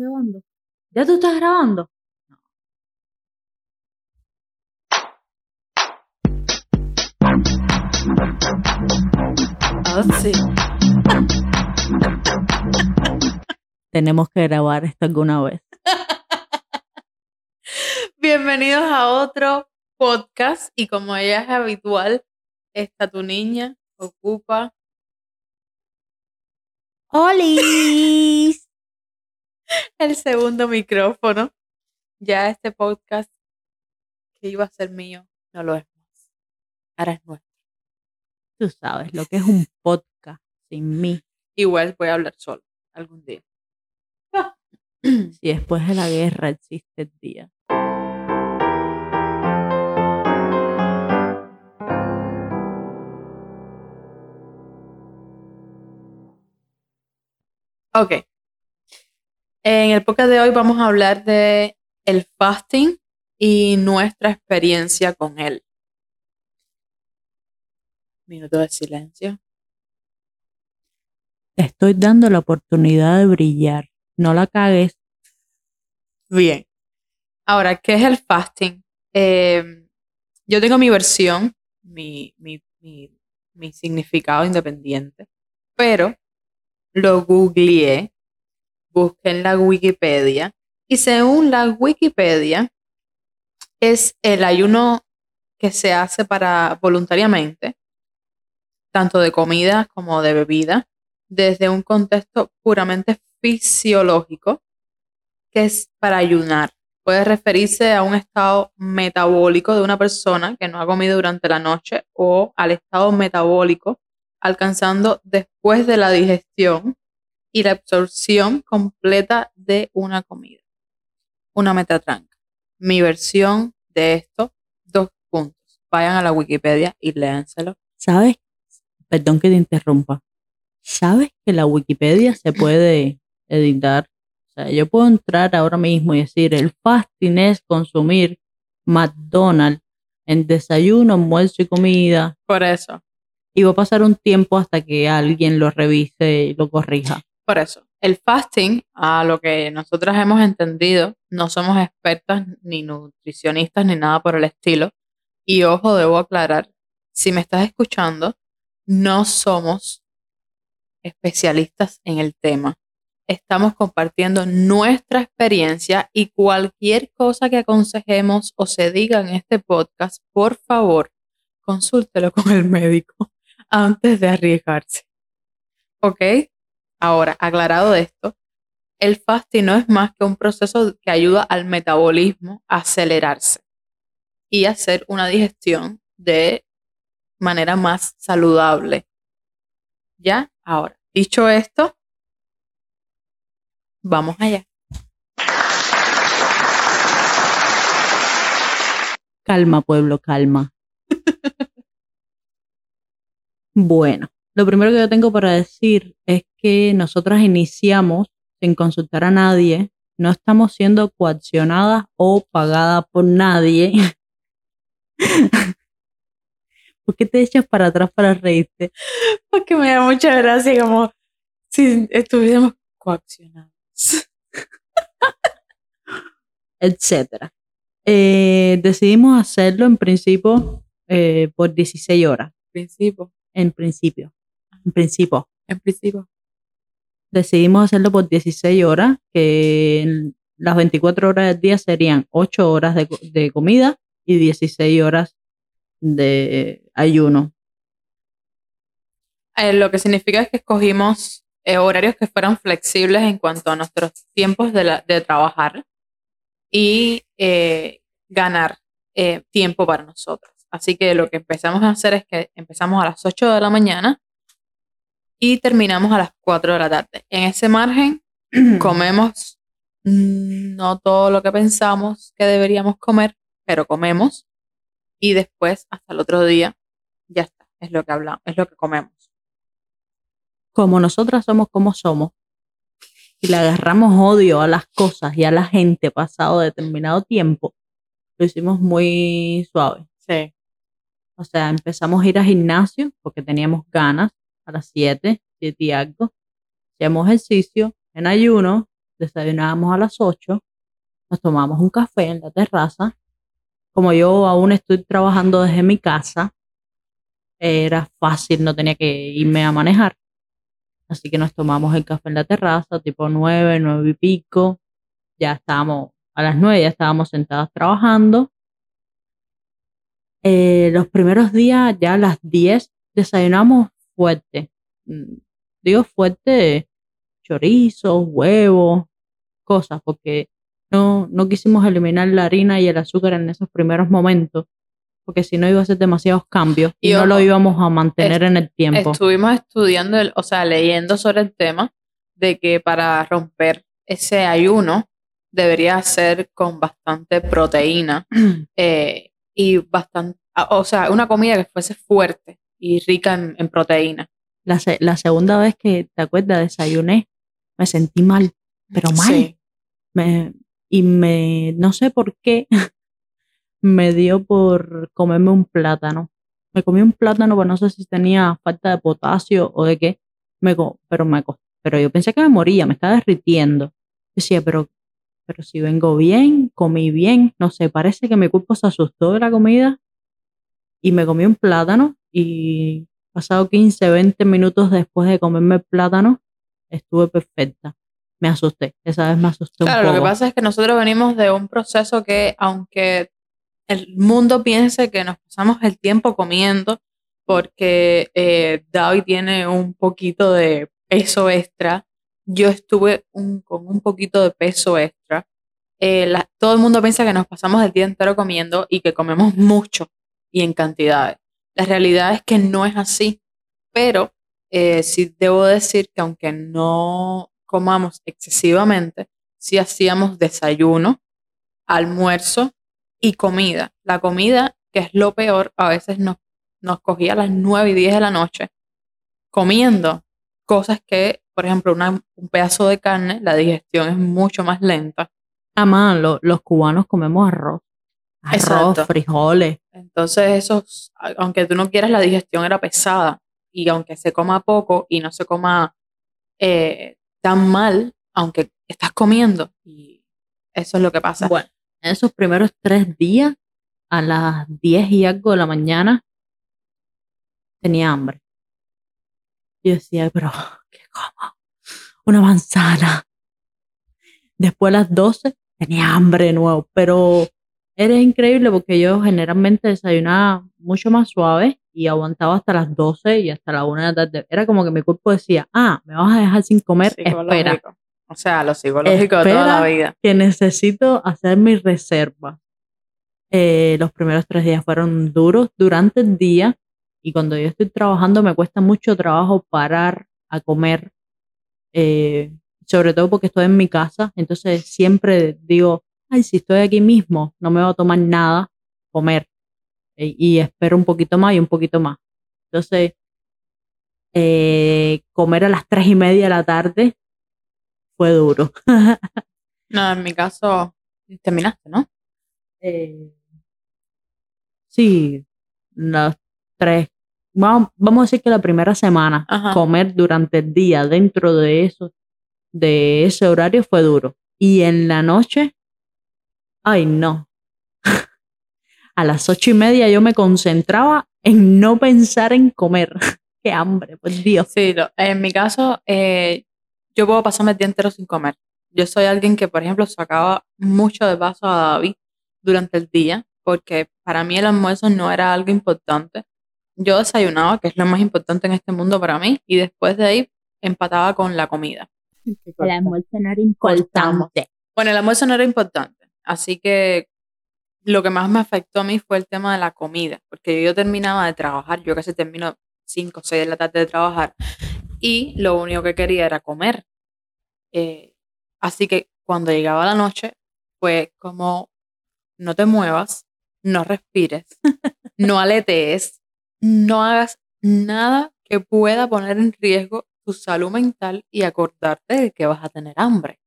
grabando? ¿Ya tú estás grabando? Ah, sí. Tenemos que grabar esto alguna vez. Bienvenidos a otro podcast y como ella es habitual, está tu niña, ocupa ¡Holis! el segundo micrófono. Ya este podcast que iba a ser mío no lo es más. Ahora es nuestro. Tú sabes lo que es un podcast sin mí. Igual voy a hablar solo algún día. Si después de la guerra existe el día. Ok. En el podcast de hoy vamos a hablar de el fasting y nuestra experiencia con él. Minuto de silencio. Te estoy dando la oportunidad de brillar. No la cagues. Bien. Ahora, ¿qué es el fasting? Eh, yo tengo mi versión, mi, mi, mi, mi significado independiente, pero lo googleé, busqué en la Wikipedia y según la Wikipedia es el ayuno que se hace para voluntariamente, tanto de comida como de bebida, desde un contexto puramente fisiológico, que es para ayunar. Puede referirse a un estado metabólico de una persona que no ha comido durante la noche o al estado metabólico alcanzando después de la digestión y la absorción completa de una comida. Una metatranca. Mi versión de esto, dos puntos. Vayan a la Wikipedia y léanselo. ¿Sabes? Perdón que te interrumpa. ¿Sabes que la Wikipedia se puede editar? O sea, yo puedo entrar ahora mismo y decir, el fasting es consumir McDonald's en desayuno, almuerzo y comida. Por eso, Y va a pasar un tiempo hasta que alguien lo revise y lo corrija. Por eso. El fasting, a lo que nosotras hemos entendido, no somos expertas ni nutricionistas ni nada por el estilo. Y ojo, debo aclarar, si me estás escuchando, no somos especialistas en el tema. Estamos compartiendo nuestra experiencia y cualquier cosa que aconsejemos o se diga en este podcast, por favor, consúltelo con el médico antes de arriesgarse. ¿Ok? Ahora, aclarado esto, el fasting no es más que un proceso que ayuda al metabolismo a acelerarse y hacer una digestión de manera más saludable. ¿Ya? Ahora, dicho esto, vamos allá. Calma, pueblo, calma. bueno, lo primero que yo tengo para decir es que nosotras iniciamos sin consultar a nadie, no estamos siendo coaccionadas o pagadas por nadie. ¿Por qué te echas para atrás para reírte? Porque me da mucha gracia como si estuviéramos coaccionados. etcétera. Eh, decidimos hacerlo en principio eh, por 16 horas. Principio, En principio. En principio. en principio. Decidimos hacerlo por 16 horas, que las 24 horas del día serían 8 horas de, de comida y 16 horas de ayuno. Eh, lo que significa es que escogimos eh, horarios que fueran flexibles en cuanto a nuestros tiempos de, la- de trabajar y eh, ganar tiempo para nosotros. Así que lo que empezamos a hacer es que empezamos a las 8 de la mañana y terminamos a las 4 de la tarde. En ese margen comemos mm, no todo lo que pensamos que deberíamos comer, pero comemos y después hasta el otro día ya está, es lo que hablamos, es lo que comemos. Como nosotras somos como somos y le agarramos odio a las cosas y a la gente pasado determinado tiempo, lo hicimos muy suave. Sí. O sea, empezamos a ir al gimnasio porque teníamos ganas a las 7, 7 y algo. Hacíamos ejercicio en ayuno, desayunábamos a las 8, nos tomábamos un café en la terraza. Como yo aún estoy trabajando desde mi casa, era fácil, no tenía que irme a manejar. Así que nos tomamos el café en la terraza, tipo 9, 9 y pico. Ya estábamos, a las 9 ya estábamos sentadas trabajando. Eh, los primeros días, ya a las 10, desayunamos fuerte. Mm, Digo fuerte, chorizos, huevos, cosas, porque no, no quisimos eliminar la harina y el azúcar en esos primeros momentos, porque si no iba a ser demasiados cambios y, Y no lo íbamos a mantener en el tiempo. Estuvimos estudiando, el- o sea, leyendo sobre el tema de que para romper ese ayuno debería ser con bastante proteína eh, y bastante, o sea, una comida que fuese fuerte y rica en, en proteína. La, se- la segunda vez que, ¿te acuerdas? Desayuné, me sentí mal, pero mal. Sí. Me, y me, no sé por qué, me dio por comerme un plátano. Me comí un plátano, pero no sé si tenía falta de potasio o de qué, me, pero, me, pero yo pensé que me moría, me estaba derritiendo. Decía, pero, pero si vengo bien, comí bien, no sé, parece que mi cuerpo se asustó de la comida y me comí un plátano y pasado 15, 20 minutos después de comerme el plátano, estuve perfecta. Me asusté, esa vez me asusté Claro, un lo poco. que pasa es que nosotros venimos de un proceso que, aunque el mundo piense que nos pasamos el tiempo comiendo, porque eh, David tiene un poquito de peso extra, yo estuve un- con un poquito de peso extra. Eh, la- todo el mundo piensa que nos pasamos el día entero comiendo y que comemos mucho y en cantidades. La realidad es que no es así, pero eh, sí debo decir que aunque no comamos excesivamente, sí hacíamos desayuno, almuerzo y comida. La comida, que es lo peor, a veces nos, nos cogía a las 9 y 10 de la noche comiendo cosas que, por ejemplo, un pedazo de carne, la digestión es mucho más lenta. Lo- los cubanos comemos arroz. Arroz, Exacto. frijoles. Entonces, esos, aunque tú no quieras, la digestión era pesada. Y aunque se coma poco y no se coma eh, tan mal, aunque estás comiendo. Y eso es lo que pasa. Bueno, en esos primeros tres días, a las 10 y algo de la mañana, tenía hambre. Yo decía, pero, ¿qué como? Una manzana. Después a las 12 tenía hambre de nuevo, pero era increíble porque yo generalmente desayunaba mucho más suave y aguantaba hasta las 12 y hasta la 1 de la tarde. Era como que mi cuerpo decía, ah, me vas a dejar sin comer, espera. O sea, lo psicológico de toda la Espera. vida. que necesito hacer mi reserva. Eh, los primeros tres días fueron duros durante el día y cuando yo estoy trabajando me cuesta mucho trabajo parar a comer, eh, sobre todo porque estoy en mi casa, entonces siempre digo, ay, si estoy aquí mismo, no me va a tomar nada comer Eh, y espero un poquito más y un poquito más. Entonces, eh, comer a las tres y media de la tarde fue duro. No, en mi caso, terminaste, ¿no? Eh, sí, las tres. Vamos, vamos a decir que la primera semana, Ajá. comer durante el día dentro de eso, de ese horario fue duro. Y en la noche, ay no. A las ocho y media yo me concentraba en no pensar en comer. Qué hambre, por Dios. Sí, lo- en mi caso, eh, yo puedo pasarme el día entero sin comer. Yo soy alguien que, por ejemplo, sacaba mucho de paso a David durante el día, porque para mí el almuerzo no era algo importante. Yo desayunaba, que es lo más importante en este mundo para mí, y después de ahí empataba con la comida. El almuerzo no era Cortamos. Bueno, el almuerzo no era importante, así que lo que más me afectó a mí fue el tema de la comida, porque yo terminaba de trabajar, yo casi termino 5 o 6 de la tarde de trabajar, y lo único que quería era comer. Eh, así que cuando llegaba la noche, fue como, no te muevas, no respires, no aletees, no hagas nada que pueda poner en riesgo tu salud mental y acordarte de que vas a tener hambre.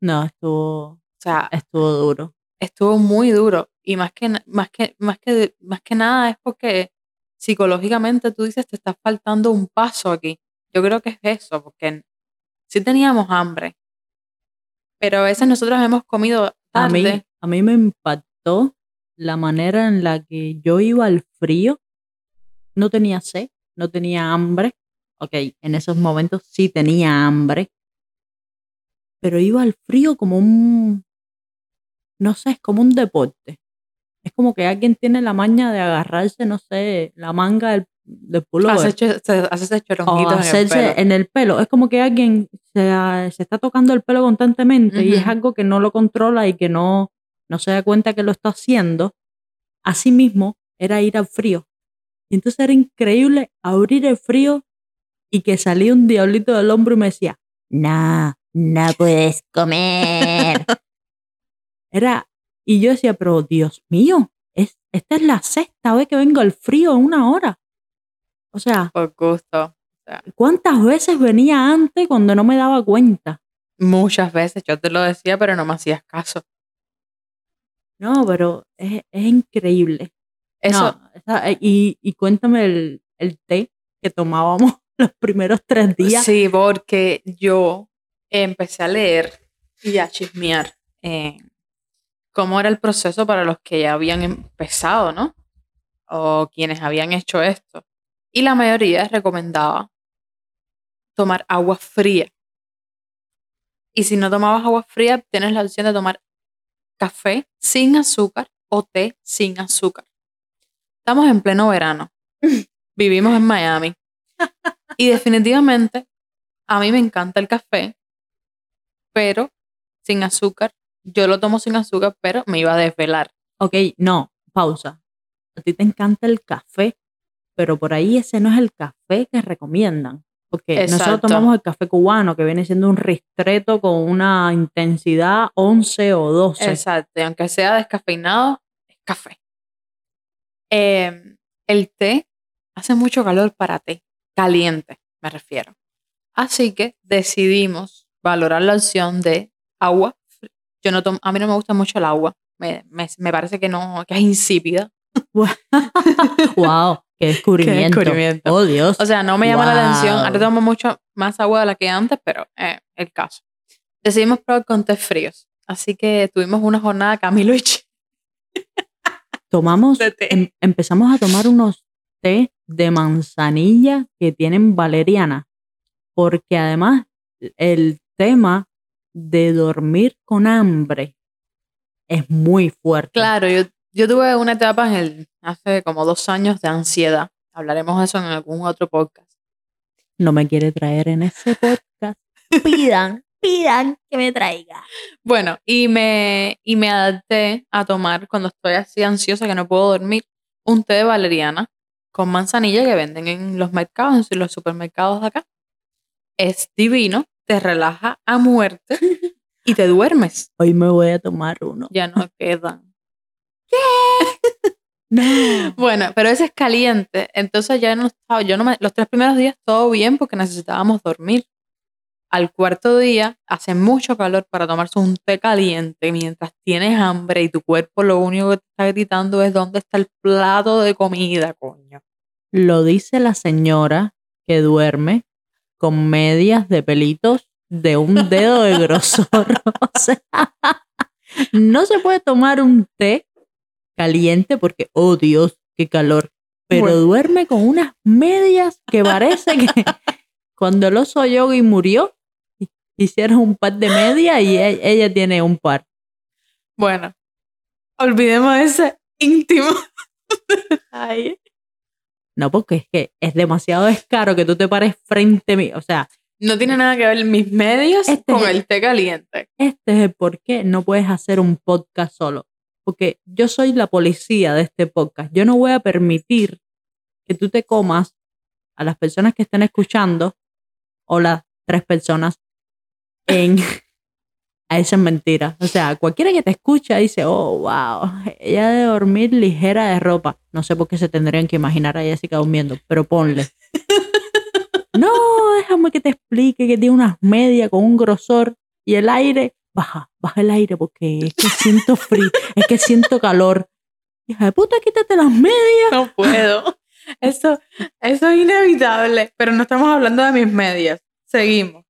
No, estuvo, sea, estuvo duro. estuvo muy duro y más que, más que, más que, más que nada es porque psicológicamente tú dices te está faltando un paso aquí. Yo creo que es eso, porque sí teníamos hambre, Pero a veces nosotros hemos comido A mí, tarde. a mí me impactó la manera en la que yo iba al frío. No tenía sed, no tenía hambre. Ok, en esos momentos sí tenía hambre. Pero iba al frío como un. No sé, es como un deporte. Es como que alguien tiene la maña de agarrarse, no sé, la manga del, del pullover. Hacerse, se- hacerse o choronguitos en el hacerse pelo. en el pelo. Es como que alguien se, se está tocando el pelo constantemente y es algo que no lo controla y que no, no se da cuenta que lo está haciendo. Así mismo era ir al frío. Y entonces era increíble abrir el frío y que salía un diablito del hombro y me decía, no, no puedes comer. era, y yo decía, pero Dios mío, es, esta es la sexta vez que vengo al frío en una hora. O sea, Por gusto. ¿Cuántas veces venía antes cuando no me daba cuenta? Muchas veces yo te lo decía, pero no me hacías caso. No, pero es, es increíble. Eso, No, esa- y, y cuéntame el, el té que tomábamos los primeros tres días. Sí, porque yo empecé a leer y a chismear cómo era el proceso para los que ya habían empezado, ¿no? O quienes habían hecho esto. Y la mayoría recomendaba tomar agua fría. Y si no tomabas agua fría, tienes la opción de tomar café sin azúcar o té sin azúcar. Estamos en pleno verano. Vivimos en Miami. Y definitivamente a mí me encanta el café, pero sin azúcar. Yo lo tomo sin azúcar, pero me iba a desvelar. Ok, no, pausa. A ti te encanta el café, pero por ahí ese no es el café que recomiendan. Porque nosotros tomamos el café cubano, que viene siendo un ristreto con una intensidad 11 o 12. Exacto. Y aunque sea descafeinado, es café. Eh, el té hace mucho calor para té. Caliente, me refiero. Así que decidimos valorar la opción de agua. Yo no tomo, a mí no me gusta mucho el agua. Me, me- me parece que no, que es insípida. ¡Wow! ¡Qué descubrimiento! descubrimiento. ¡Oh, Dios! O sea, no me llama la atención. Ahora tomo mucho más agua de la que antes, pero eh, el caso. Decidimos probar con té fríos. Así que tuvimos una jornada Camilo y tomamos, em- empezamos a tomar unos té de manzanilla que tienen valeriana, porque además el tema de dormir con hambre es muy fuerte. Claro, yo, yo tuve una etapa en el, hace como dos años de ansiedad. Hablaremos de eso en algún otro podcast. No me quiere traer en ese podcast. Pidan, pidan que me traiga. Bueno, y me, y me adapté a tomar cuando estoy así ansiosa que no puedo dormir, un té de valeriana con manzanilla que venden en los mercados, en los supermercados de acá. Es divino, te relaja a muerte y te duermes. Hoy me voy a tomar uno. Ya no quedan. No. Bueno, pero ese es caliente, entonces ya no estaba, yo no me, los tres primeros días todo bien porque necesitábamos dormir. Al cuarto día hace mucho calor para tomarse un té caliente mientras tienes hambre y tu cuerpo lo único que te está gritando es dónde está el plato de comida, coño. Lo dice la señora que duerme con medias de pelitos de un dedo de grosor. O sea, no se puede tomar un té caliente porque, oh Dios, qué calor. Pero Bueno. duerme con unas medias que parece que cuando el oso yogi murió, hicieron un par de medias y e- ella tiene un par. Bueno, olvidemos ese íntimo. Ay. No, porque es que es demasiado descaro que tú te pares frente a mí. O sea, No tiene nada que ver mis medias Este con el- el té caliente. este es el por qué no puedes hacer un podcast solo. Porque yo soy la policía de este podcast. Yo no voy a permitir que tú te comas a las personas que estén escuchando o las tres personas en a esas mentiras. O sea, cualquiera que te escucha dice, oh, wow, ella debe dormir ligera de ropa. No sé por qué se tendrían que imaginar a Jessica durmiendo, pero ponle. No, déjame que te explique que tiene unas medias con un grosor y el aire, baja, baja el aire porque es que siento frío, es que siento calor. Hija de puta, quítate las medias. No puedo. Eso, eso es inevitable. Pero no estamos hablando de mis medias. Seguimos.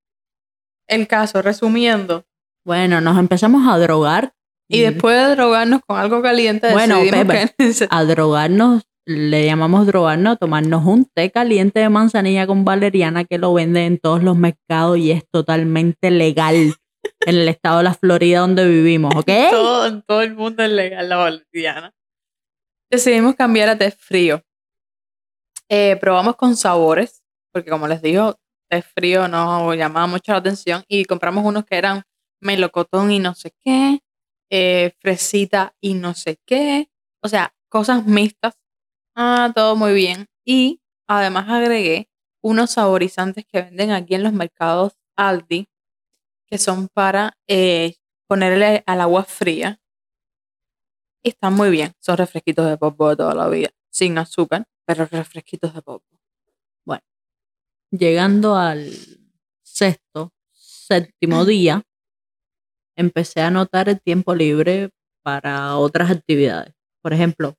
El caso, resumiendo, Bueno, nos empezamos a drogar. Y después de drogarnos con algo caliente, Bueno, Pepe. que a drogarnos, le llamamos drogarnos, tomarnos un té caliente de manzanilla con valeriana que lo venden en todos los mercados y es totalmente legal en el estado de la Florida donde vivimos, ¿ok? todo, en todo el mundo es legal la valeriana. Decidimos cambiar a té frío. Eh, probamos con sabores, porque como les digo, té frío nos llamaba mucho la atención y compramos unos que eran melocotón y no sé qué, eh, fresita y no sé qué, o sea, cosas mixtas. Ah, todo muy bien. Y además agregué unos saborizantes que venden aquí en los mercados Aldi, que son para eh, ponerle al agua fría. Y están muy bien. Son refresquitos de popo de toda la vida. Sin azúcar, pero refresquitos de popo. Llegando al sexto, séptimo día, empecé a notar el tiempo libre para otras actividades. Por ejemplo,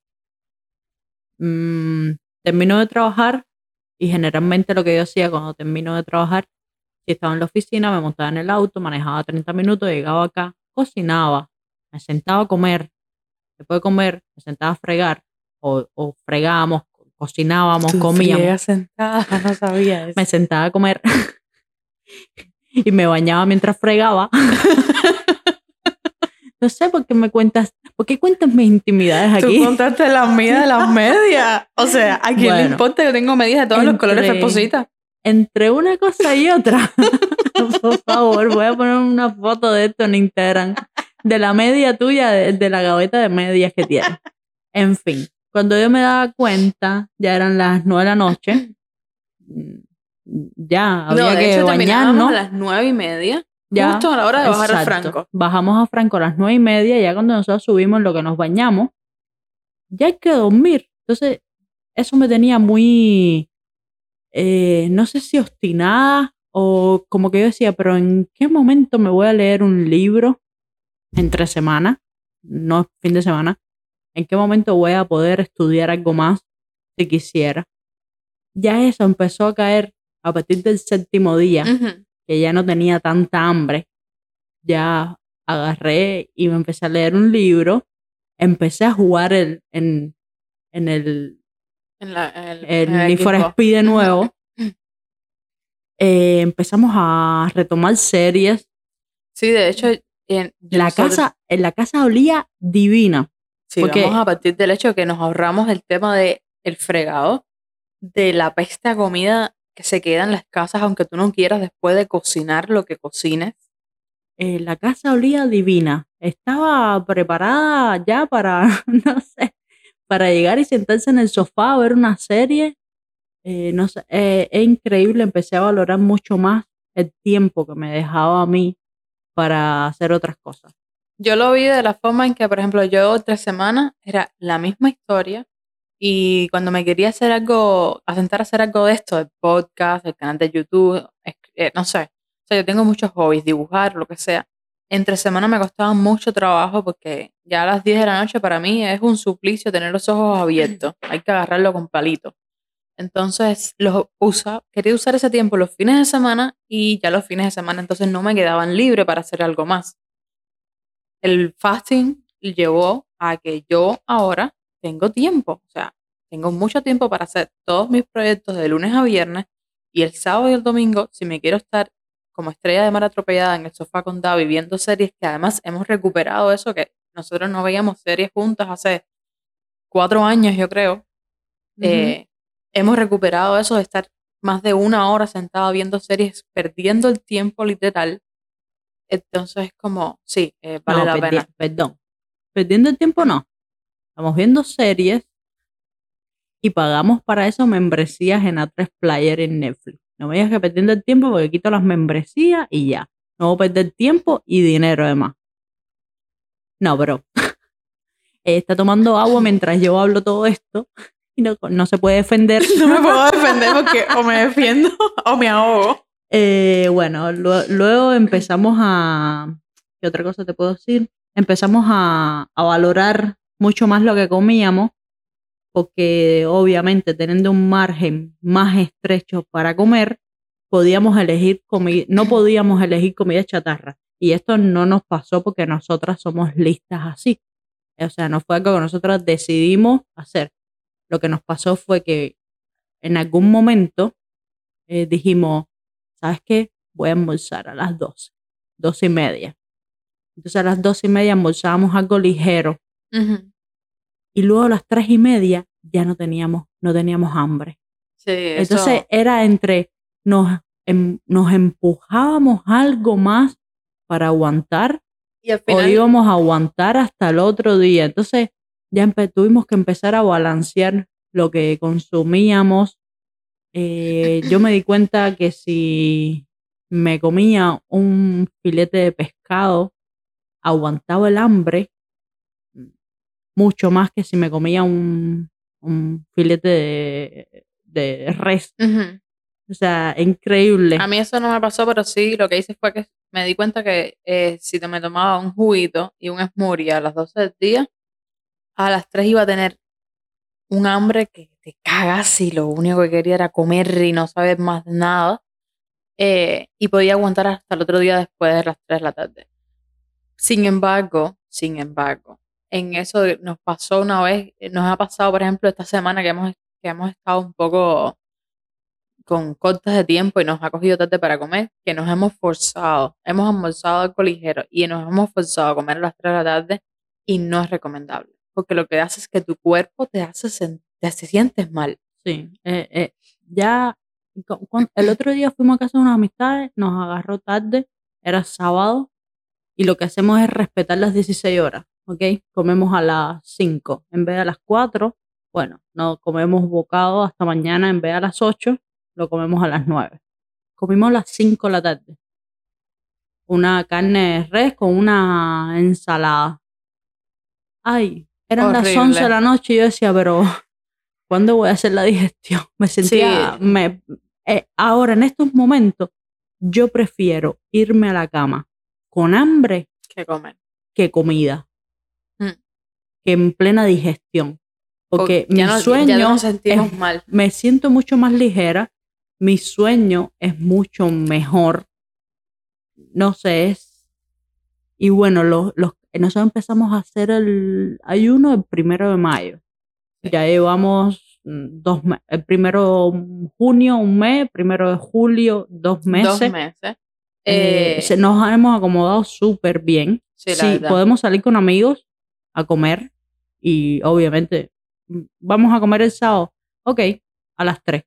mm, termino de trabajar y generalmente lo que yo hacía cuando termino de trabajar, si estaba en la oficina, me montaba en el auto, manejaba 30 minutos, llegaba acá, cocinaba, me sentaba a comer, después de comer, me sentaba a fregar o, o fregábamos, cocinábamos, Tú comíamos sentada, no sabía eso. me sentaba a comer y me bañaba mientras fregaba. No sé por qué me cuentas, ¿por qué cuentas mis intimidades Tú aquí? contaste las mías de las medias. O sea, ¿a quién le Bueno, importa que tengo medias de todos los colores, Fesposita? Entre una cosa y otra. Por favor, voy a poner una foto de esto en Instagram. De la media tuya, de, de la gaveta de medias que tienes. En fin, cuando yo me daba cuenta, ya eran las nueve de la noche. Ya, había no, de que hecho bañarnos. a las nueve y media. Ya, justo a la hora de bajar Exacto. Franco. Bajamos a Franco a las nueve y media, ya cuando nosotros subimos lo que nos bañamos, ya hay que dormir. Entonces, eso me tenía muy, eh, no sé si obstinada o como que yo decía, pero ¿en qué momento me voy a leer un libro entre semana? No fin de semana. ¿En qué momento voy a poder estudiar algo más si quisiera? Ya eso empezó a caer a partir del séptimo día Ujú. Que ya no tenía tanta hambre, ya agarré y me empecé a leer un libro, empecé a jugar el, en, en el, En la, el, el en el Need for. Speed de nuevo. Eh, empezamos a retomar series. Sí, de hecho, en, La casa, en la casa olía divina. Sí, porque- vamos a partir del hecho que nos ahorramos el tema de el fregado, de la peste a comida que se queda en las casas, aunque tú no quieras después de cocinar lo que cocines. Eh, la casa olía divina. Estaba preparada ya para, no sé, para llegar y sentarse en el sofá a ver una serie. Eh, no sé, eh, es increíble. Empecé a valorar mucho más el tiempo que me dejaba a mí para hacer otras cosas. Yo lo vi de la forma en que, por ejemplo, yo tres semanas era la misma historia y cuando me quería hacer algo, a sentar a hacer algo de esto, el podcast, el canal de YouTube, eh, no sé, o sea, yo tengo muchos hobbies, dibujar, lo que sea. Entre semana me costaba mucho trabajo porque ya a las 10 de la noche para mí es un suplicio tener los ojos abiertos, hay que agarrarlo con palito. Entonces, los usa, quería usar ese tiempo los fines de semana y ya los fines de semana entonces no me quedaban libre para hacer algo más el fasting llevó a que yo ahora tengo tiempo, o sea, tengo mucho tiempo para hacer todos mis proyectos de lunes a viernes y el sábado y el domingo, si me quiero estar como estrella de mar atropellada en el sofá con Davi viendo series, que además hemos recuperado eso, que nosotros no veíamos series juntas hace cuatro años, yo creo. Eh, hemos recuperado eso de estar más de una hora sentada viendo series, perdiendo el tiempo literal. Entonces, como, sí, eh, vale No, la pena. Perdón. Perdiendo el tiempo no. Estamos viendo series y pagamos para eso membresías en A3 Player en Netflix. No me digas que perdiendo el tiempo porque quito las membresías y ya. No voy a perder tiempo y dinero además. No, ella está tomando agua mientras yo hablo todo esto y no, no se puede defender. No me puedo defender porque o me defiendo o me ahogo. Eh, bueno, lue- luego empezamos a. ¿Qué otra cosa te puedo decir? Empezamos a, a valorar mucho más lo que comíamos, porque obviamente teniendo un margen más estrecho para comer, podíamos elegir comida, no podíamos elegir comida chatarra. Y esto no nos pasó porque nosotras somos listas así. O sea, no fue algo que nosotras decidimos hacer. Lo que nos pasó fue que en algún momento eh, dijimos, ¿sabes qué? Voy a almorzar a las 12, 12 y media. Entonces a las 12 y media almorzábamos algo ligero. Y luego a las 3 y media ya no teníamos, no teníamos hambre. Sí, eso- Entonces era entre, nos, em- nos empujábamos algo más para aguantar y al o íbamos a aguantar hasta el otro día. Entonces ya tuvimos que empezar a balancear lo que consumíamos. Eh, yo me di cuenta que si me comía un filete de pescado, aguantaba el hambre mucho más que si me comía un, un filete de, de res. O sea, increíble. A mí eso no me pasó, pero sí lo que hice fue que me di cuenta que eh, si te me tomaba un juguito y un smoothie a las 12 del día, a las 3 iba a tener un hambre que te cagas y lo único que quería era comer y no saber más nada. eh, y podía aguantar hasta el otro día después de las 3 de la tarde. Sin embargo, sin embargo, en eso nos pasó una vez, eh, nos ha pasado, por ejemplo, esta semana que hemos, que hemos estado un poco con cortes de tiempo y nos ha cogido tarde para comer, que nos hemos forzado, hemos almorzado algo ligero y nos hemos forzado a comer a las 3 de la tarde y no es recomendable, porque lo que hace es que tu cuerpo te hace te, te sientes mal. Sí, eh, eh, ya el otro día fuimos a casa de unas amistades, nos agarró tarde, era sábado, y lo que hacemos es respetar las 16 horas, ¿ok? Comemos a las 5 en vez de a las 4, bueno, no comemos bocado hasta mañana en vez de a las 8, lo comemos a las 9. Comimos a las 5 de la tarde. Una carne de res con una ensalada. Ay, eran las Horrible. 11 de la noche y yo decía, pero ¿cuándo voy a hacer la digestión? Me sentía, Sí. me, eh, ahora en estos momentos, yo prefiero irme a la cama con hambre que comer. que comida. Que en plena digestión. Porque mi ya no, sueño, ya no nos sentimos es- mal. me siento mucho más ligera, mi sueño es mucho mejor, no sé, es... Y bueno, los, los, nosotros empezamos a hacer el ayuno el primero de mayo. Ya llevamos mm, dos el primero de junio un mes, primero de julio dos meses. Dos meses. Eh, Eh, nos hemos acomodado súper bien. sí, la Sí, podemos salir con amigos a comer y obviamente mm, vamos a comer el sábado. Ok, a las 3.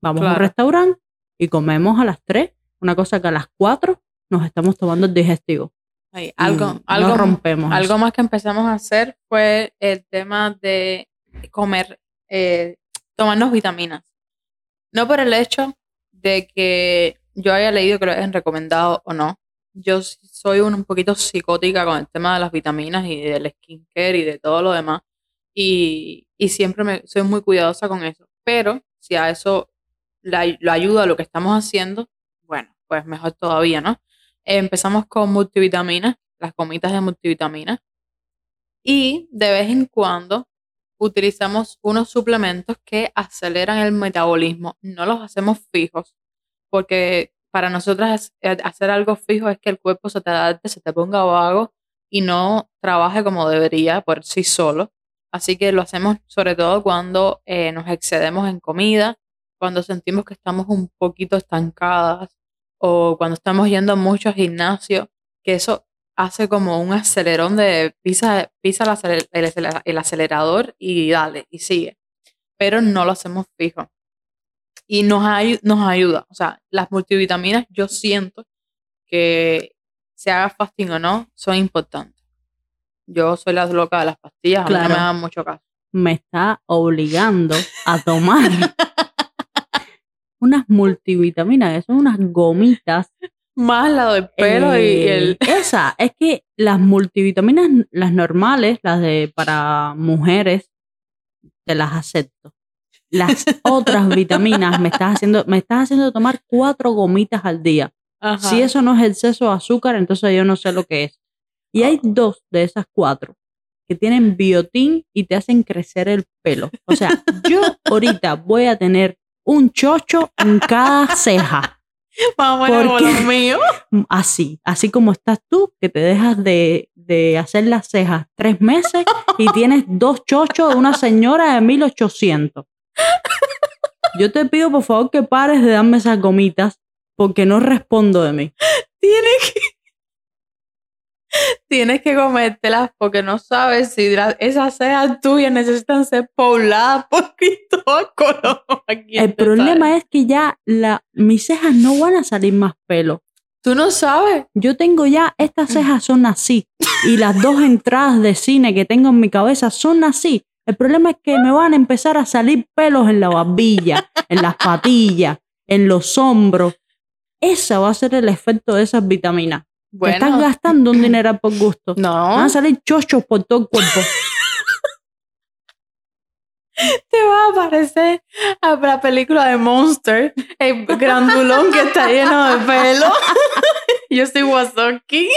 Vamos a un Claro. restaurante y comemos a las 3. Una cosa que a las 4 nos estamos tomando el digestivo. Ay, algo, no algo, rompemos. algo más que empezamos a hacer fue el tema de comer, eh, tomarnos vitaminas. No por el hecho de que yo haya leído que lo hayan recomendado o no. Yo soy un, poquito psicótica con el tema de las vitaminas y del skincare y de todo lo demás. Y, y siempre soy muy cuidadosa con eso. Pero si a eso la- lo ayuda lo que estamos haciendo, bueno, pues mejor todavía, ¿no? Empezamos con multivitaminas, las gomitas de multivitaminas. Y de vez en cuando utilizamos unos suplementos que aceleran el metabolismo. No los hacemos fijos, porque para nosotras hacer algo fijo es que el cuerpo se te adapte, se te ponga vago y no trabaje como debería por sí solo. Así que lo hacemos sobre todo cuando eh, nos excedemos en comida, cuando sentimos que estamos un poquito estancadas o cuando estamos yendo mucho al gimnasio, que eso hace como un acelerón de pisa, pisa el, el acelerador y dale, y sigue. Pero no lo hacemos fijo. Y nos, ayu- nos ayuda. O sea, las multivitaminas yo siento que se haga fasting o no, son importantes. Yo soy la loca de las pastillas, a mí no Claro. me dan mucho caso. Me está obligando a tomar unas multivitaminas, que son unas gomitas Más la del pelo y Eh, el... Esa, es que las multivitaminas, las normales, las de para mujeres, te las acepto. Las otras vitaminas me estás haciendo, me estás haciendo tomar cuatro gomitas al día. Ajá. Si eso no es exceso de azúcar, entonces yo no sé lo que es. Y hay dos de esas cuatro que tienen biotín y te hacen crecer el pelo. O sea, yo ahorita voy a tener un chocho en cada ceja. Como Porque- los míos. Así, así como estás tú, que te dejas de, de hacer las cejas tres meses y tienes dos chochos de una señora de 1800. Yo te pido por favor que pares de darme esas gomitas porque no respondo de mí. Tienes que. Tienes que comértelas porque no sabes si esas cejas tuyas necesitan ser pobladas por Cristóbal. El problema es que ya la, mis cejas no van a salir más pelo. Tú no sabes. Yo tengo ya, estas cejas son así. Y las dos entradas de cine que tengo en mi cabeza son así. El problema es que me van a empezar a salir pelos en la barbilla, en las patillas, en los hombros. Ese va a ser el efecto de esas vitaminas. Te estás Bueno, gastando un dinero por gusto. Van no. a salir chochos por todo el cuerpo. Te va a parecer a la película de Monster, el grandulón que está lleno de pelo. Yo soy Wasoki.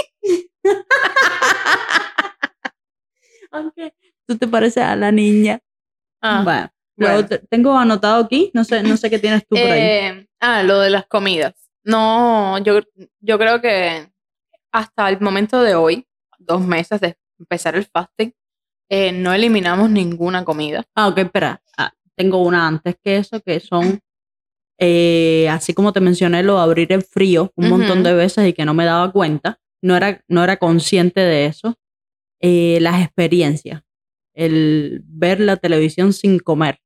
Aunque tú te pareces a la niña. Ah, bueno, bueno. luego te- tengo anotado aquí. No sé, no sé qué tienes tú por ahí. Eh, ah, lo de las comidas. No, yo, yo creo que hasta el momento de hoy, dos meses de empezar el fasting, eh, no eliminamos ninguna comida. Ah, ok, espera. Ah, tengo una antes que eso, que son, eh, así como te mencioné, lo de abrir el frío un montón de veces y que no me daba cuenta. No era, no era consciente de eso. Eh, las experiencias. El ver la televisión sin comer.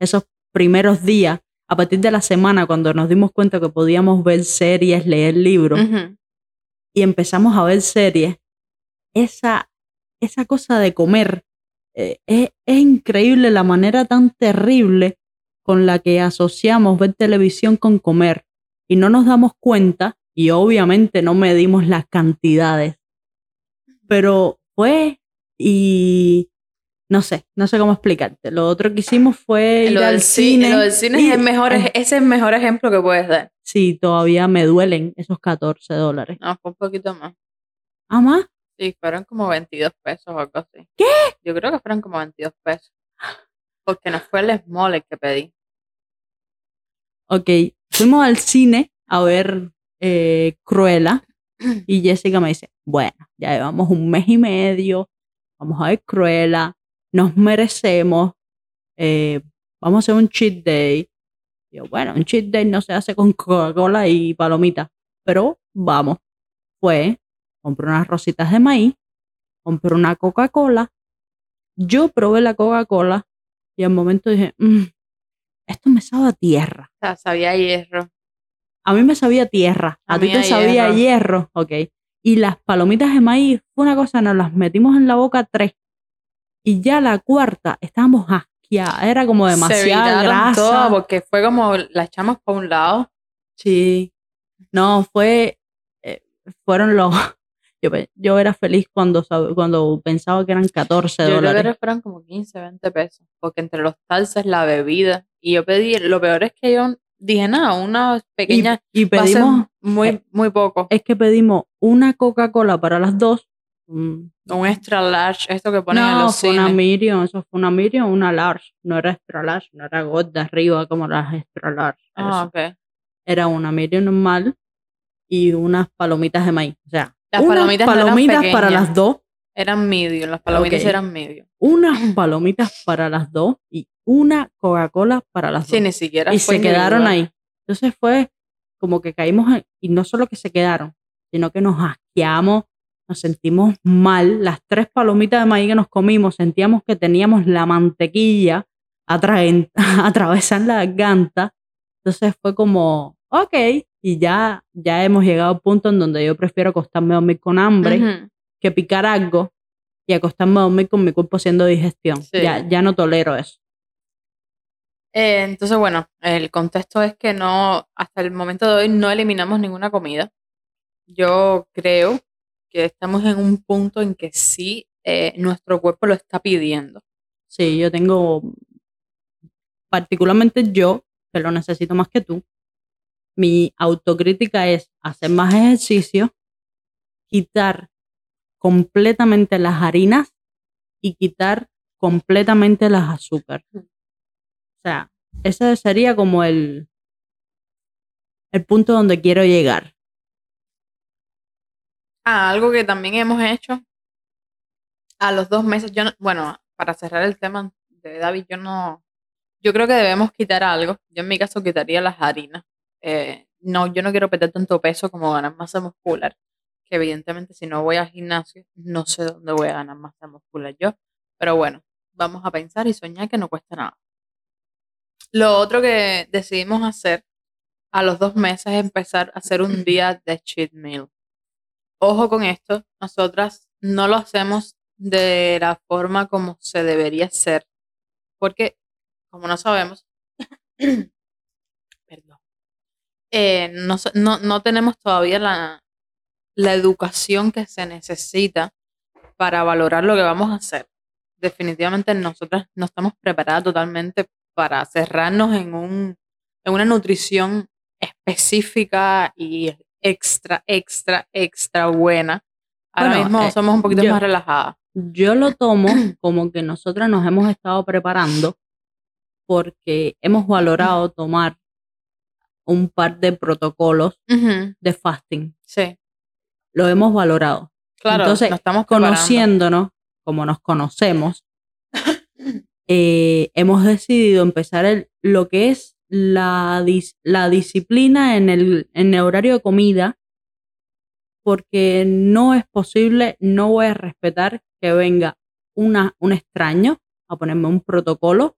Esos primeros días, a partir de la semana, cuando nos dimos cuenta que podíamos ver series, leer libros, Ujú. y empezamos a ver series, esa, esa cosa de comer, eh, es, es increíble la manera tan terrible con la que asociamos ver televisión con comer y no nos damos cuenta y obviamente no medimos las cantidades, pero fue y no sé, no sé cómo explicarte. Lo otro que hicimos fue ir Lo al cine. lo del cine y- es el mejor, ej- eh, ese es el mejor ejemplo que puedes dar. Sí, todavía me duelen esos 14 dólares. No, fue un poquito más. ¿Ah, más? Sí, fueron como 22 pesos o algo así. ¿Qué? Yo creo que fueron como 22 pesos. Porque no fue el small el que pedí. Ok, fuimos al cine a ver eh, Cruella y Jessica me dice, bueno, ya llevamos un mes y medio, vamos a ver Cruella, nos merecemos, eh, vamos a hacer un cheat day. Yo, bueno, un cheat day no se hace con Coca-Cola y palomitas, pero vamos. Fue, compré unas rositas de maíz, compré una Coca-Cola, yo probé la Coca-Cola y al momento dije, "Mm, esto me sabe a tierra. O sea, sabía hierro. A mí me sabía tierra, a, A ti te a sabía hierro. hierro. ok. Y las palomitas de maíz fue una cosa, nos las metimos en la boca tres. Y ya la cuarta estábamos asqueadas, era como demasiada grasa. todas porque fue como la echamos por un lado. Sí. No, fue, eh, fueron los, yo, yo era feliz cuando, cuando pensaba que eran 14 Yo creo dólares. que fueron como 15, 20 pesos. Porque entre los talces, la bebida. Y yo pedí, lo peor es que yo dije, nada, una Y, pequeña. y ser pedimos, muy, eh, muy poco. es que pedimos una Coca-Cola para las dos. Mm, Un extra large, esto que ponen en No, los fue una cines. medium, eso fue una medium, una large. No era extra large, no era gorda arriba como las extra large. Ah, eso. ok. Era una medium normal y unas palomitas de maíz. O sea, Las unas palomitas no eran para las dos, Eran medium, las palomitas eran medium. unas palomitas para las dos y una Coca-Cola para las Sí, dos. ni siquiera y fue se quedaron ahí. Entonces fue como que caímos en- y no solo que se quedaron, sino que nos asqueamos, nos sentimos mal. Las tres palomitas de maíz que nos comimos, sentíamos que teníamos la mantequilla atravesar la garganta. Entonces fue como, ok, y ya, ya hemos llegado al punto en donde yo prefiero acostarme a dormir con hambre Ujú. que picar algo y acostarme a dormir con mi cuerpo haciendo digestión. Sí. Ya, ya no tolero eso. Eh, entonces, bueno, el contexto es que no, hasta el momento de hoy no eliminamos ninguna comida. Yo creo que estamos en un punto en que sí eh, nuestro cuerpo lo está pidiendo. Sí, yo tengo, particularmente yo, que lo necesito más que tú, mi autocrítica es hacer más ejercicio, quitar completamente las harinas y quitar completamente las azúcar. O sea, ese sería como el, el punto donde quiero llegar. Ah, algo que también hemos hecho a los dos meses, no- bueno, para cerrar el tema de David, yo no, yo creo que debemos quitar algo. Yo en mi caso quitaría las harinas. Eh, no, yo no quiero perder tanto peso como ganar masa muscular, que evidentemente si no voy al gimnasio, no sé dónde voy a ganar masa muscular yo. Pero bueno, vamos a pensar y soñar que no cuesta nada. Lo otro que decidimos hacer a los dos meses es empezar a hacer un día de cheat meal. Ojo con esto, nosotras no lo hacemos de la forma como se debería hacer, porque como no sabemos, perdón, eh, no, no, no tenemos todavía la, la educación que se necesita para valorar lo que vamos a hacer. Definitivamente nosotras no estamos preparadas totalmente para cerrarnos en, un, en una nutrición específica y extra, extra, extra buena. Ahora Bueno, mismo eh, somos un poquito yo- más relajadas. Yo lo tomo como que nosotras nos hemos estado preparando porque hemos valorado tomar un par de protocolos de fasting. Sí, Lo hemos valorado. claro. Entonces, nos estamos. Conociéndonos, como nos conocemos, eh, hemos decidido empezar el- lo que es la, dis- la disciplina en el, en el horario de comida, porque no es posible, no voy a respetar que venga una, un extraño a ponerme un protocolo.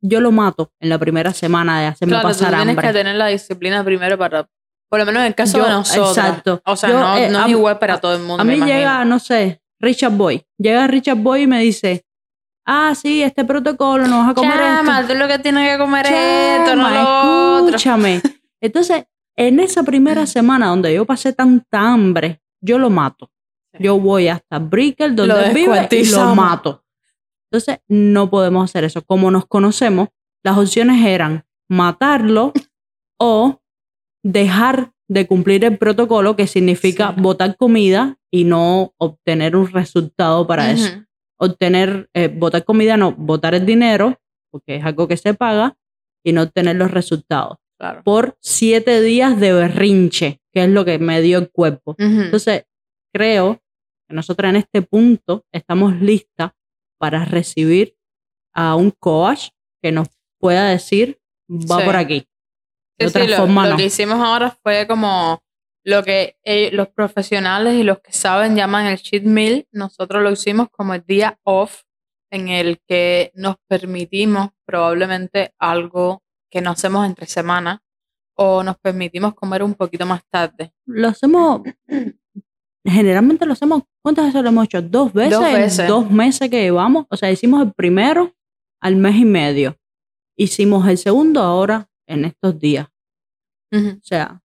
Yo lo mato en la primera semana de hacerme Claro, tú pasar tienes hambre. que tener la disciplina primero para, por lo menos en el caso Yo- de nosotros. exacto. O sea, Yo, no, eh, no a- es igual para todo el mundo. A mí llega, no sé, Richard Boy. Llega Richard Boy y me dice, ah, sí, este protocolo, no vas a comer Chama, esto. tú lo que tienes que comer es esto, no Chama, lo otro. escúchame. Entonces, en esa primera semana donde yo pasé tanta hambre, yo lo mato. Yo voy hasta Brickell, donde Lo vive, y lo mato. Entonces, no podemos hacer eso. Como nos conocemos, las opciones eran matarlo o dejar de cumplir el protocolo, que significa Sí. botar comida y no obtener un resultado para eso. Obtener, eh, botar comida, no, botar el dinero, porque es algo que se paga, y no obtener los resultados. Claro. Por siete días de berrinche, que es lo que me dio el cuerpo. Entonces, creo que nosotros en este punto estamos listas para recibir a un coach que nos pueda decir, va Sí. por aquí. Sí, sí, lo, lo no. que hicimos ahora fue como lo que eh, los profesionales y los que saben llaman el cheat meal. Nosotros lo hicimos como el día off en el que nos permitimos probablemente algo que no hacemos entre semana o nos permitimos comer un poquito más tarde. Lo hacemos, generalmente lo hacemos, ¿cuántas veces lo hemos hecho? Dos veces, Dos en veces. dos meses que llevamos. O sea, hicimos el primero al mes y medio. Hicimos el segundo ahora en estos días. O sea,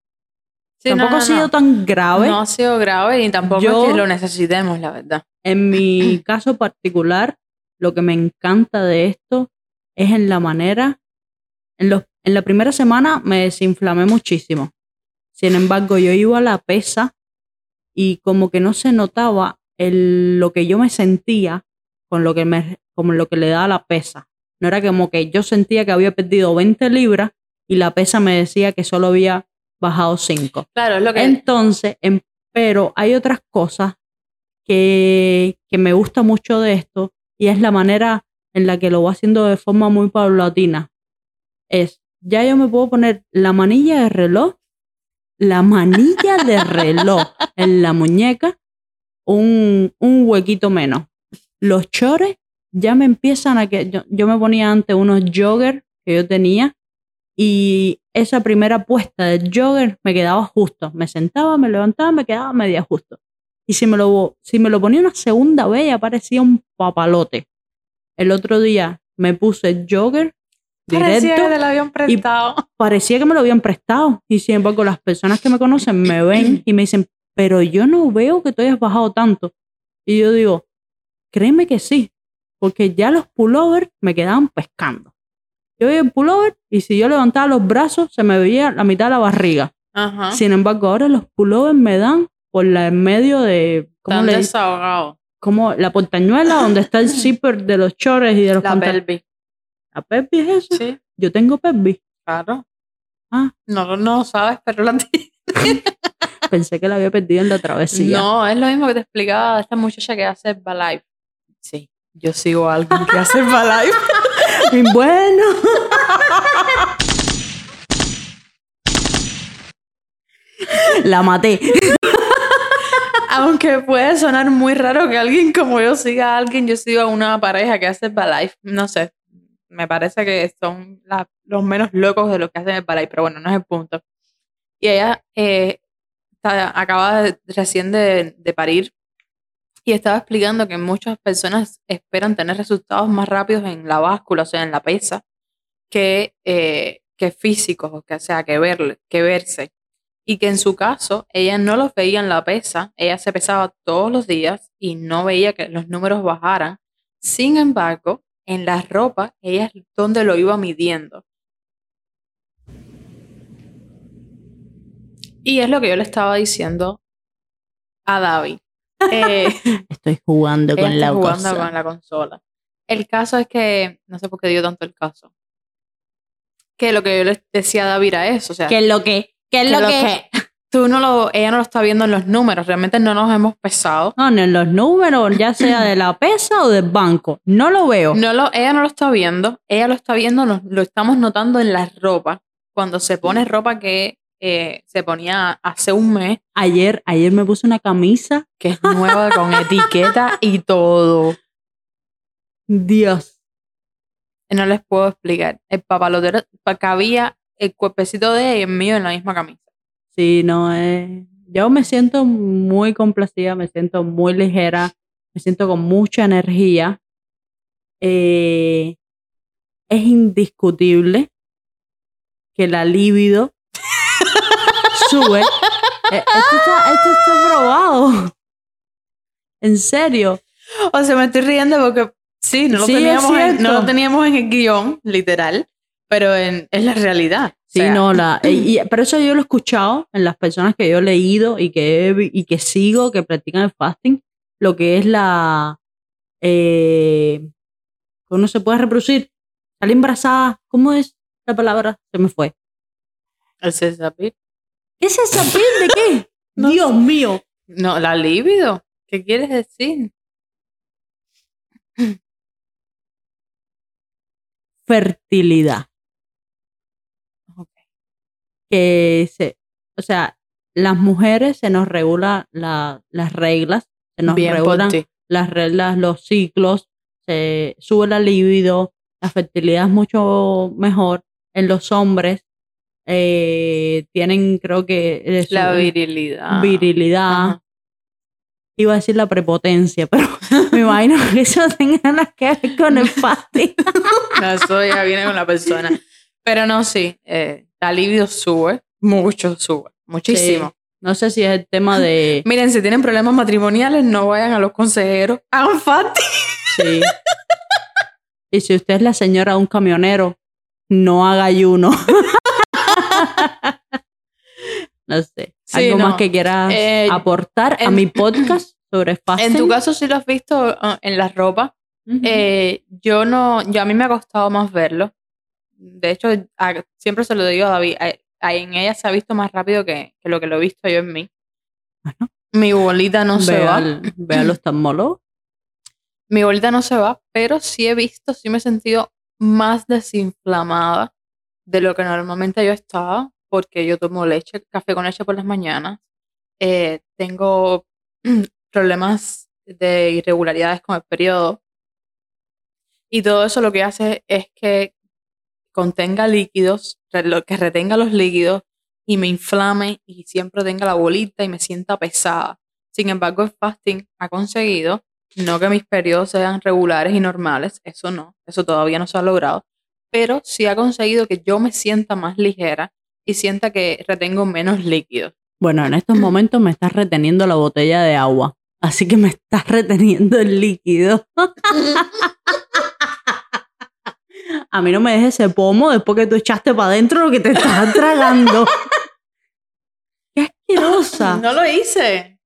Sí, tampoco no, ha sido no. tan grave. No ha sido grave y tampoco Yo- es que lo necesitemos, la verdad. En mi caso particular, lo que me encanta de esto es en la manera, en, los, en la primera semana me desinflamé muchísimo. Sin embargo, yo iba a la pesa y como que no se notaba el, lo que yo me sentía con lo que, me, con lo que le daba la pesa. No era como que yo sentía que había perdido 20 libras y la pesa me decía que solo había bajado 5. Claro, es lo que... Entonces, em- pero hay otras cosas que, que me gusta mucho de esto y es la manera en la que lo voy haciendo de forma muy paulatina. Es, ya yo me puedo poner la manilla de reloj, la manilla de reloj en la muñeca, un, un huequito menos. Los chores ya me empiezan a que yo, yo me ponía antes unos joggers que yo tenía y esa primera puesta del jogger me quedaba justo. Me sentaba, me levantaba, me quedaba media justo. Y si me lo, si me lo ponía una segunda vez, ya parecía un papalote. El otro día me puse el jogger Parecía que te lo habían prestado. parecía que me lo habían prestado. Y sin embargo, las personas que me conocen me ven y me dicen, pero yo no veo que tú hayas bajado tanto. Y yo digo, créeme que sí, porque ya los pullovers me quedaban pescando. Yo veía el pullover y si yo levantaba los brazos se me veía la mitad de la barriga. Ajá. Sin embargo, ahora los pullovers me dan por la en medio de, ¿cómo le dicen? desahogados. Como la portañuela donde está el zipper de los chores y de los La pelvis. ¿La pelvis es eso? Sí, Yo tengo pelvis. claro. Ah. No, no sabes, pero la. Pensé que la había perdido en la travesía. No, es lo mismo que te explicaba esta muchacha que hace Herbalife. Sí, yo sigo a alguien que hace Herbalife. Y bueno. la maté. Aunque puede sonar muy raro que alguien como yo siga a alguien, yo sigo a una pareja que hace Herbalife. No sé, me parece que son los menos locos de los que hacen Herbalife, pero bueno, no es el punto. Y ella eh, está- acaba de- recién de, de parir y estaba explicando que muchas personas esperan tener resultados más rápidos en la báscula, o sea, en la pesa, que, eh, que físicos, o que, o sea, que, verle, que verse. Y que en su caso, ella no los veía en la pesa, ella se pesaba todos los días y no veía que los números bajaran. Sin embargo, en la ropa, ella es donde lo iba midiendo. Y es lo que yo le estaba diciendo a David. Eh, Estoy jugando con la jugando cosa. con la consola. El caso es que, no sé por qué dio tanto el caso, que lo que yo le decía a David era eso, o sea, ¿Qué es lo que? ¿Qué es que lo lo que? tú no lo, ella no lo está viendo en los números, realmente no nos hemos pesado. No, ni en los números, ya sea de la pesa o del banco. No lo veo. No lo, ella no lo está viendo, ella lo está viendo, nos- lo estamos notando en la ropa, cuando se pone ropa que eh, se ponía hace un mes, Ayer, ayer me puse una camisa. que es nueva con etiqueta y todo. Dios. No les puedo explicar. El papalotero pa- cabía el cuerpecito de ella y el mío en la misma camisa. Sí, no es. Yo me siento muy complacida, me siento muy ligera, me siento con mucha energía. Eh, es indiscutible que la libido sube. Eh, Esto está, esto está probado. En serio. O sea, me estoy riendo porque sí, no lo, Sí, teníamos, en, no lo teníamos en el guion, literal, pero en, es la realidad. O Sí, sea, no, la, y, pero eso yo lo he escuchado en las personas que yo he leído y que, he y que sigo, que practican el fasting, lo que es la... Eh, uno se puede reproducir, salir embarazada, ¿cómo es la palabra? Se me fue. El cesapil. ¿Qué es esa piel de qué? No Dios mío. No, la libido. ¿Qué quieres decir? Fertilidad. Que se, o sea, las mujeres se nos regula la- las reglas, se nos Bien regulan las reglas, los ciclos, se sube la libido, la fertilidad es mucho mejor. En los hombres eh, tienen, creo que, La virilidad. virilidad. Ajá. Iba a decir la prepotencia, pero me imagino que eso tenga nada que ver con el fasting. No, eso ya viene con la persona. Pero no, sí, eh, la libido sube, mucho sube, muchísimo. Sí. No sé si es el tema de... Miren, si tienen problemas matrimoniales, no vayan a los consejeros. Hagan fasting. Sí. Y si usted es la señora de un camionero, no haga ayuno. no sé. Sí, ¿Algo no. más que quieras Eh, aportar a mi podcast sobre fasting? En tu caso, sí lo has visto ah, en la ropa. Eh, yo no, yo a mí me ha costado más verlo. De hecho, a- siempre se lo digo a David, a- a- en ella se ha visto más rápido que, que lo que lo he visto yo en mí. Bueno. Mi bolita no se va. al, ve al oftalmólogo. Mi bolita no se va, pero sí he visto, sí me he sentido más desinflamada de lo que normalmente yo estaba, porque yo tomo leche, café con leche por las mañanas. Eh, tengo problemas de irregularidades con el periodo. Y todo eso lo que hace es que contenga líquidos, lo que retenga los líquidos y me inflame y siempre tenga la bolita y me sienta pesada. Sin embargo, el fasting ha conseguido no que mis periodos sean regulares y normales, eso no, eso todavía no se ha logrado, pero sí ha conseguido que yo me sienta más ligera y sienta que retengo menos líquidos. Bueno, en estos momentos me estás reteniendo la botella de agua. Así que me estás reteniendo el líquido. A mí no me dejes ese pomo después que tú echaste para adentro lo que te estás tragando. ¡Qué asquerosa! No lo hice.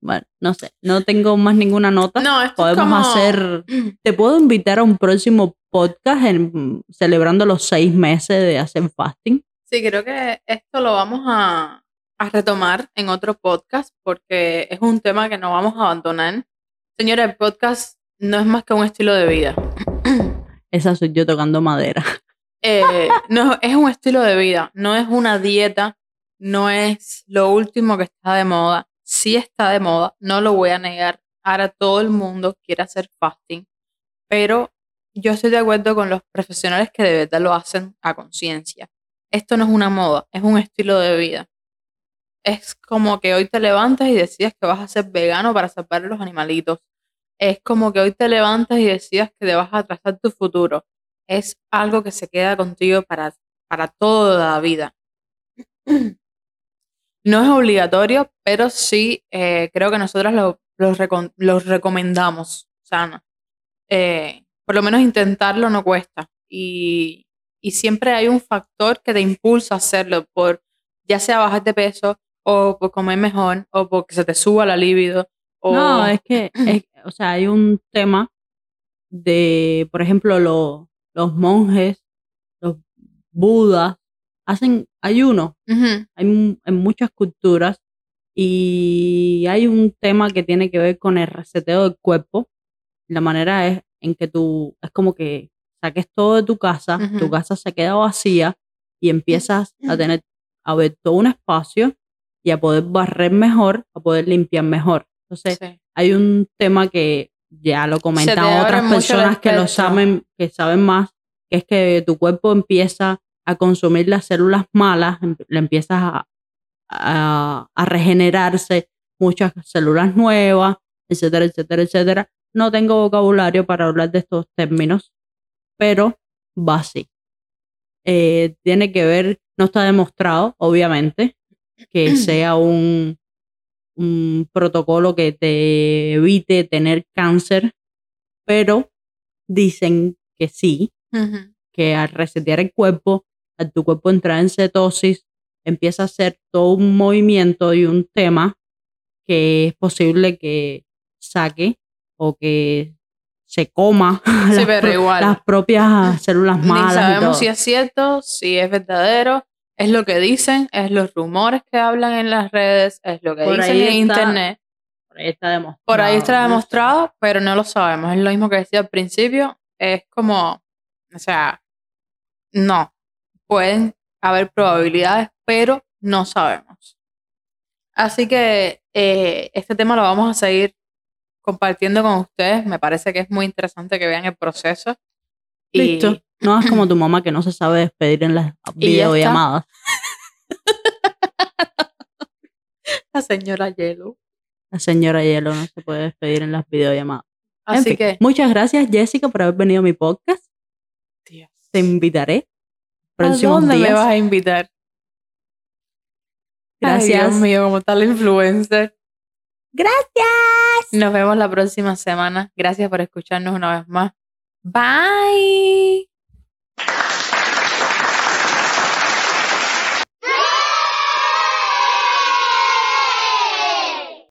Bueno, no sé, no tengo más ninguna nota. No, esto es Podemos como- hacer. Te puedo invitar a un próximo podcast en- celebrando los seis meses de hacer fasting. Sí, creo que esto lo vamos a, a retomar en otro podcast porque es un tema que no vamos a abandonar. Señora, el podcast no es más que un estilo de vida. Esa soy yo tocando madera. Eh, no, es un estilo de vida, no es una dieta, no es lo último que está de moda. Sí está de moda, no lo voy a negar. Ahora todo el mundo quiere hacer fasting, pero yo estoy de acuerdo con los profesionales que de verdad lo hacen a conciencia. Esto no es una moda, es un estilo de vida. Es como que hoy te levantas y decides que vas a ser vegano para salvar a los animalitos. Es como que hoy te levantas y decidas que te vas a trazar tu futuro. Es algo que se queda contigo para, para toda la vida. No es obligatorio, pero sí eh, creo que nosotros lo, los, recomendamos. O sea, eh, por lo menos intentarlo no cuesta. Y, y siempre hay un factor que te impulsa a hacerlo, por ya sea bajar de peso, o por comer mejor, o porque se te suba la libido. O... No, es que, o sea, hay un tema de, por ejemplo, los monjes, los budas, hacen ayuno. Hay en muchas culturas y hay un tema que tiene que ver con el reseteo del cuerpo. La manera es en que tú, es como que saques todo de tu casa, tu casa se queda vacía y empiezas a tener, a ver todo un espacio y a poder barrer mejor, a poder limpiar mejor. Entonces, hay un tema que ya lo comentan otras personas que lo saben, que saben más, que es que tu cuerpo empieza a consumir las células malas, em, le empiezas a, a, a regenerarse muchas células nuevas, etcétera, etcétera, etcétera. No tengo vocabulario para hablar de estos términos, pero va así. Eh, tiene que ver, no está demostrado, obviamente, que sea un, un protocolo que te evite tener cáncer, pero dicen que sí, que al resetear el cuerpo, al tu cuerpo entrar en cetosis, empieza a hacer todo un movimiento y un tema que es posible que saque o que se coma las, propias células malas. Ni sabemos si es cierto, si es verdadero, es lo que dicen, es los rumores que hablan en las redes, es lo que dicen en internet. Por ahí está demostrado. Por ahí está demostrado, pero no lo sabemos. Es lo mismo que decía al principio. Es como, o sea, no. Pueden haber probabilidades, pero no sabemos. Así que eh, este tema lo vamos a seguir compartiendo con ustedes. Me parece que es muy interesante que vean el proceso. Listo. No es como tu mamá que no se sabe despedir en las videollamadas. La señora Yellow. La señora Yellow no se puede despedir en las videollamadas. Así que. Muchas gracias, Jessica, por haber venido a mi podcast. Te invitaré. Próximos ¿A dónde me vas a invitar? Gracias. Ay, Dios mío, como tal influencer. Gracias. Nos vemos la próxima semana. Gracias por escucharnos una vez más. Bye.